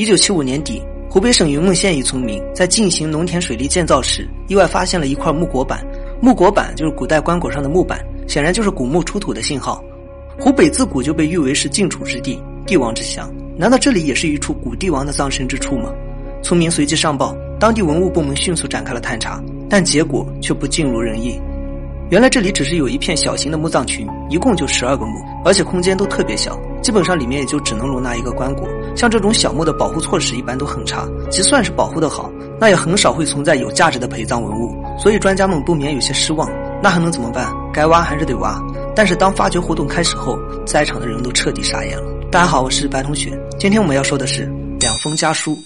一九七五年底，湖北省云梦县一村民在进行农田水利建造时，意外发现了一块木椁板。木椁板就是古代棺椁上的木板，显然就是古墓出土的信号。湖北自古就被誉为是晋楚之地，帝王之乡。难道这里也是一处古帝王的葬身之处吗？村民随即上报，当地文物部门迅速展开了探查，但结果却不尽如人意。原来这里只是有一片小型的墓葬群，一共就十二个墓，而且空间都特别小，基本上里面也就只能容纳一个棺椁。像这种小墓的保护措施一般都很差，即算是保护的好，那也很少会存在有价值的陪葬文物。所以专家们不免有些失望。那还能怎么办？该挖还是得挖。但是当发掘活动开始后，在场的人都彻底傻眼了。大家好，我是白同学，今天我们要说的是两封家书。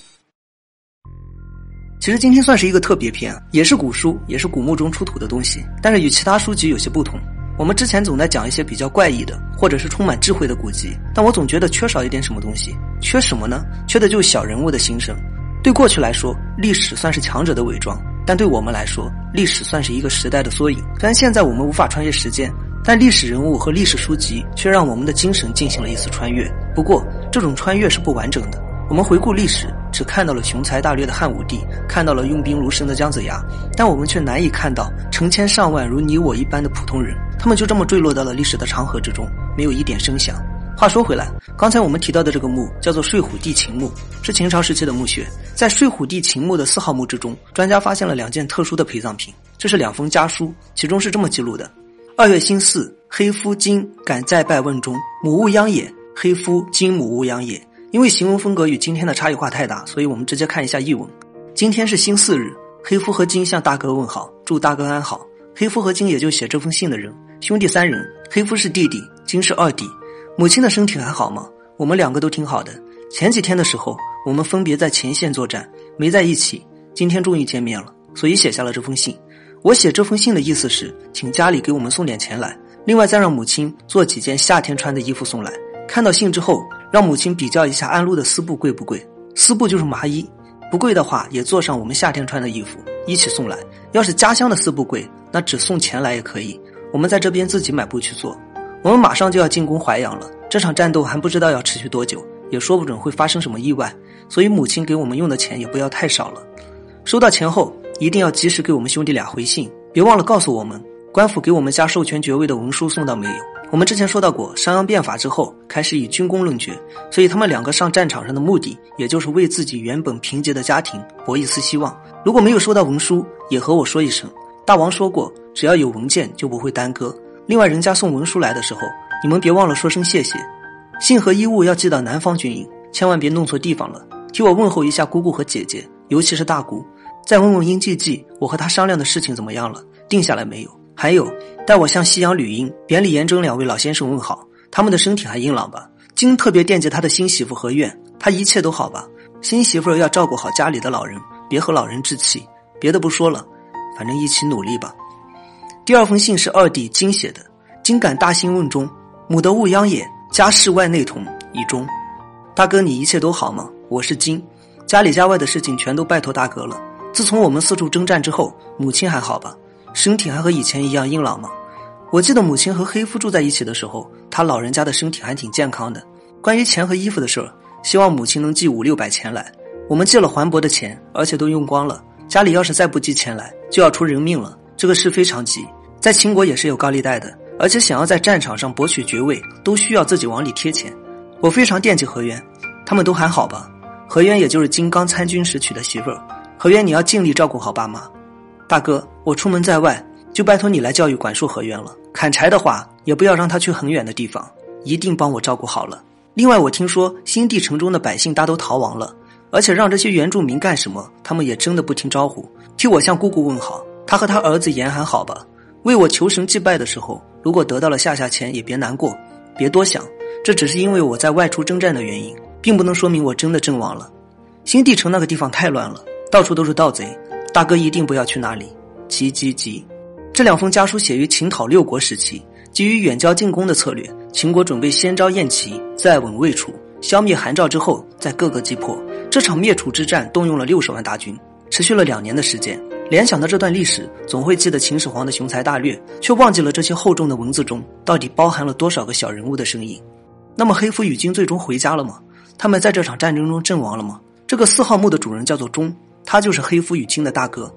其实今天算是一个特别篇，也是古书，也是古墓中出土的东西，但是与其他书籍有些不同。我们之前总在讲一些比较怪异的，或者是充满智慧的古籍，但我总觉得缺少一点什么东西。缺什么呢？缺的就是小人物的心声。对过去来说，历史算是强者的伪装；但对我们来说，历史算是一个时代的缩影。虽然现在我们无法穿越时间，但历史人物和历史书籍却让我们的精神进行了一次穿越。不过，这种穿越是不完整的。我们回顾历史，只看到了雄才大略的汉武帝，看到了用兵如神的姜子牙，但我们却难以看到成千上万如你我一般的普通人，他们就这么坠落到了历史的长河之中，没有一点声响。话说回来，刚才我们提到的这个墓叫做睡虎地秦墓，是秦朝时期的墓穴。在睡虎地秦墓的四号墓之中，专家发现了两件特殊的陪葬品，这是两封家书，其中是这么记录的：二月辛巳，黑夫今敢再拜问中，母勿央也。黑夫今母勿央也。因为行文风格与今天的差异化太大，所以我们直接看一下译文。今天是星四日，黑夫和金向大哥问好，祝大哥安好。黑夫和金也就写这封信的人，兄弟三人，黑夫是弟弟，金是二弟。母亲的身体还好吗？我们两个都挺好的。前几天的时候，我们分别在前线作战，没在一起。今天终于见面了，所以写下了这封信。我写这封信的意思是，请家里给我们送点钱来，另外再让母亲做几件夏天穿的衣服送来。看到信之后。让母亲比较一下安陆的丝布贵不贵？丝布就是麻衣，不贵的话也做上我们夏天穿的衣服一起送来。要是家乡的丝布贵，那只送钱来也可以。我们在这边自己买布去做。我们马上就要进攻淮阳了，这场战斗还不知道要持续多久，也说不准会发生什么意外。所以母亲给我们用的钱也不要太少了。收到钱后一定要及时给我们兄弟俩回信，别忘了告诉我们官府给我们家授权爵位的文书送到没有。我们之前说到过，商鞅变法之后开始以军功论爵，所以他们两个上战场上的目的，也就是为自己原本贫瘠的家庭博一丝希望。如果没有收到文书，也和我说一声。大王说过，只要有文件就不会耽搁。另外，人家送文书来的时候，你们别忘了说声谢谢。信和衣物要寄到南方军营，千万别弄错地方了。替我问候一下姑姑和姐姐，尤其是大姑。再问问殷季季，我和他商量的事情怎么样了？定下来没有？还有，带我向西阳吕英、扁李延征两位老先生问好，他们的身体还硬朗吧？金特别惦记他的新媳妇何苑，他一切都好吧？新媳妇要照顾好家里的老人，别和老人置气。别的不说了，反正一起努力吧。第二封信是二弟金写的，金感大兴问中，母得勿殃也。家事外内同，以中。大哥，你一切都好吗？我是金，家里家外的事情全都拜托大哥了。自从我们四处征战之后，母亲还好吧？身体还和以前一样硬朗吗？我记得母亲和黑夫住在一起的时候，他老人家的身体还挺健康的。关于钱和衣服的事儿，希望母亲能寄五六百钱来。我们借了环伯的钱，而且都用光了。家里要是再不寄钱来，就要出人命了。这个事非常急，在秦国也是有高利贷的，而且想要在战场上博取爵位，都需要自己往里贴钱。我非常惦记何渊，他们都还好吧？何渊也就是金刚参军时娶的媳妇儿。何渊，你要尽力照顾好爸妈。大哥，我出门在外，就拜托你来教育管束何渊了。砍柴的话，也不要让他去很远的地方，一定帮我照顾好了。另外，我听说新地城中的百姓大都逃亡了，而且让这些原住民干什么，他们也真的不听招呼。替我向姑姑问好，他和他儿子严还好吧？为我求神祭拜的时候，如果得到了下下签，也别难过，别多想，这只是因为我在外出征战的原因，并不能说明我真的阵亡了。新地城那个地方太乱了，到处都是盗贼。大哥一定不要去那里，急急急！这两封家书写于秦讨六国时期，基于远交近攻的策略，秦国准备先招燕齐，再稳魏楚，消灭韩赵之后，再各个击破。这场灭楚之战动用了六十万大军，持续了两年的时间。联想到这段历史，总会记得秦始皇的雄才大略，却忘记了这些厚重的文字中到底包含了多少个小人物的身影。那么黑夫与金最终回家了吗？他们在这场战争中阵亡了吗？这个四号墓的主人叫做钟，他就是黑夫与亲的大哥。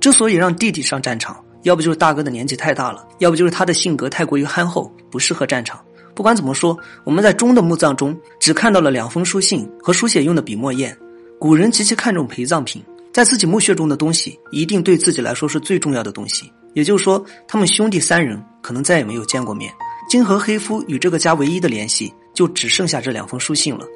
之所以让弟弟上战场，要不就是大哥的年纪太大了，要不就是他的性格太过于憨厚，不适合战场。不管怎么说，我们在钟的墓葬中只看到了两封书信和书写用的笔墨砚。古人极其看重陪葬品，在自己墓穴中的东西一定对自己来说是最重要的东西。也就是说，他们兄弟三人可能再也没有见过面。金和黑夫与这个家唯一的联系就只剩下这两封书信了。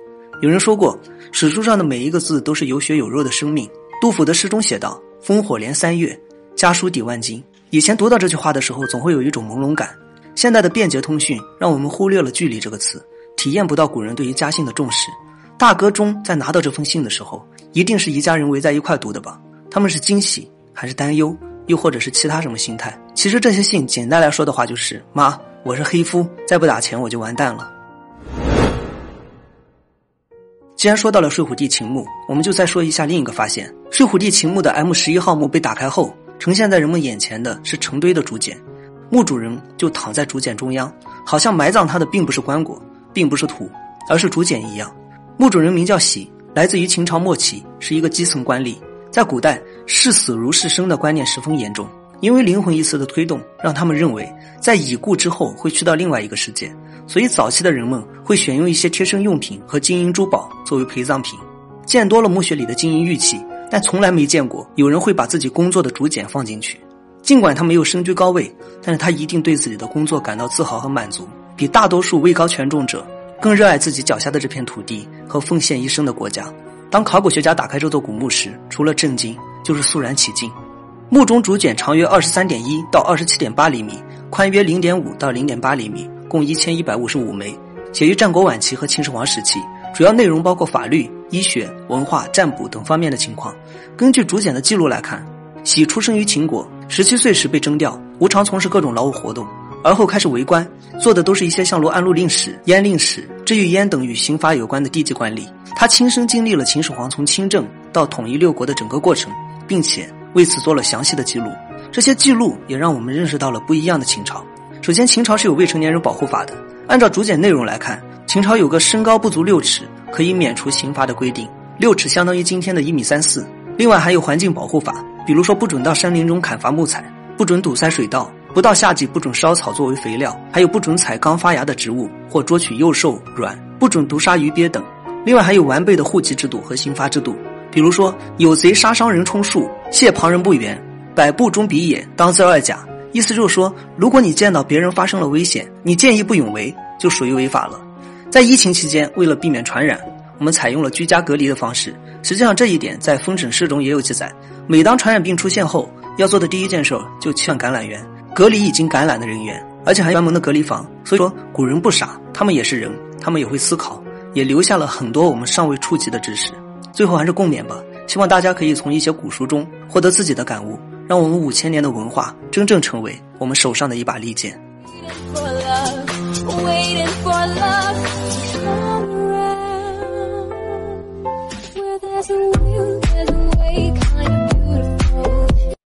有人说过，史书上的每一个字都是有血有肉的生命。杜甫的诗中写道：“烽火连三月，家书抵万金。”以前读到这句话的时候，总会有一种朦胧感。现代的便捷通讯让我们忽略了“距离”这个词，体验不到古人对于家信的重视。大哥中在拿到这封信的时候，一定是一家人围在一块读的吧？他们是惊喜还是担忧，又或者是其他什么心态？其实这些信简单来说的话就是：妈，我是黑夫，再不打钱我就完蛋了。既然说到了睡虎地秦墓，我们就再说一下另一个发现：睡虎地秦墓的 M 十一号墓被打开后，呈现在人们眼前的是成堆的竹简。墓主人就躺在竹简中央，好像埋葬他的并不是棺椁，并不是土，而是竹简一样。墓主人名叫喜，来自于秦朝末期，是一个基层官吏。在古代，视死如视生的观念十分严重，因为灵魂一词的推动，让他们认为在已故之后会去到另外一个世界，所以早期的人们会选用一些贴身用品和金银珠宝作为陪葬品。见多了墓穴里的金银玉器，但从来没见过有人会把自己工作的竹简放进去。尽管他没有身居高位，但是他一定对自己的工作感到自豪和满足，比大多数位高权重者更热爱自己脚下的这片土地和奉献一生的国家。当考古学家打开这座古墓时，除了震惊，就是肃然起敬。墓中竹简长约二十三点一到二十七点八厘米，宽约零点五到零点八厘米，共一千一百五十五枚，写于战国晚期和秦始皇时期，主要内容包括法律、医学、文化、占卜等方面的情况。根据竹简的记录来看，喜出生于秦国。十七岁时被征调，无偿从事各种劳务活动，而后开始为官，做的都是一些像罗安禄令史、燕令史、治御燕等与刑罚有关的低级官吏。他亲身经历了秦始皇从亲政到统一六国的整个过程，并且为此做了详细的记录。这些记录也让我们认识到了不一样的秦朝。首先，秦朝是有未成年人保护法的。按照竹简内容来看，秦朝有个身高不足六尺可以免除刑罚的规定，六尺相当于今天的一米三四。另外还有环境保护法。比如说，不准到山林中砍伐木材，不准堵塞水道，不到夏季不准烧草作为肥料，还有不准采刚发芽的植物或捉取幼兽卵，不准毒杀鱼鳖等。另外还有完备的户籍制度和刑罚制度。比如说，有贼杀伤人充数，谢旁人不远，百步中彼也，当自二甲。意思就是说，如果你见到别人发生了危险，你见义不勇为，就属于违法了。在疫情期间，为了避免传染，我们采用了居家隔离的方式。实际上，这一点在封诊室中也有记载。每当传染病出现后，要做的第一件事就劝感染源隔离已经感染的人员，而且还专门的隔离房。所以说，古人不傻，他们也是人，他们也会思考，也留下了很多我们尚未触及的知识。最后还是共勉吧，希望大家可以从一些古书中获得自己的感悟，让我们五千年的文化真正成为我们手上的一把利剑。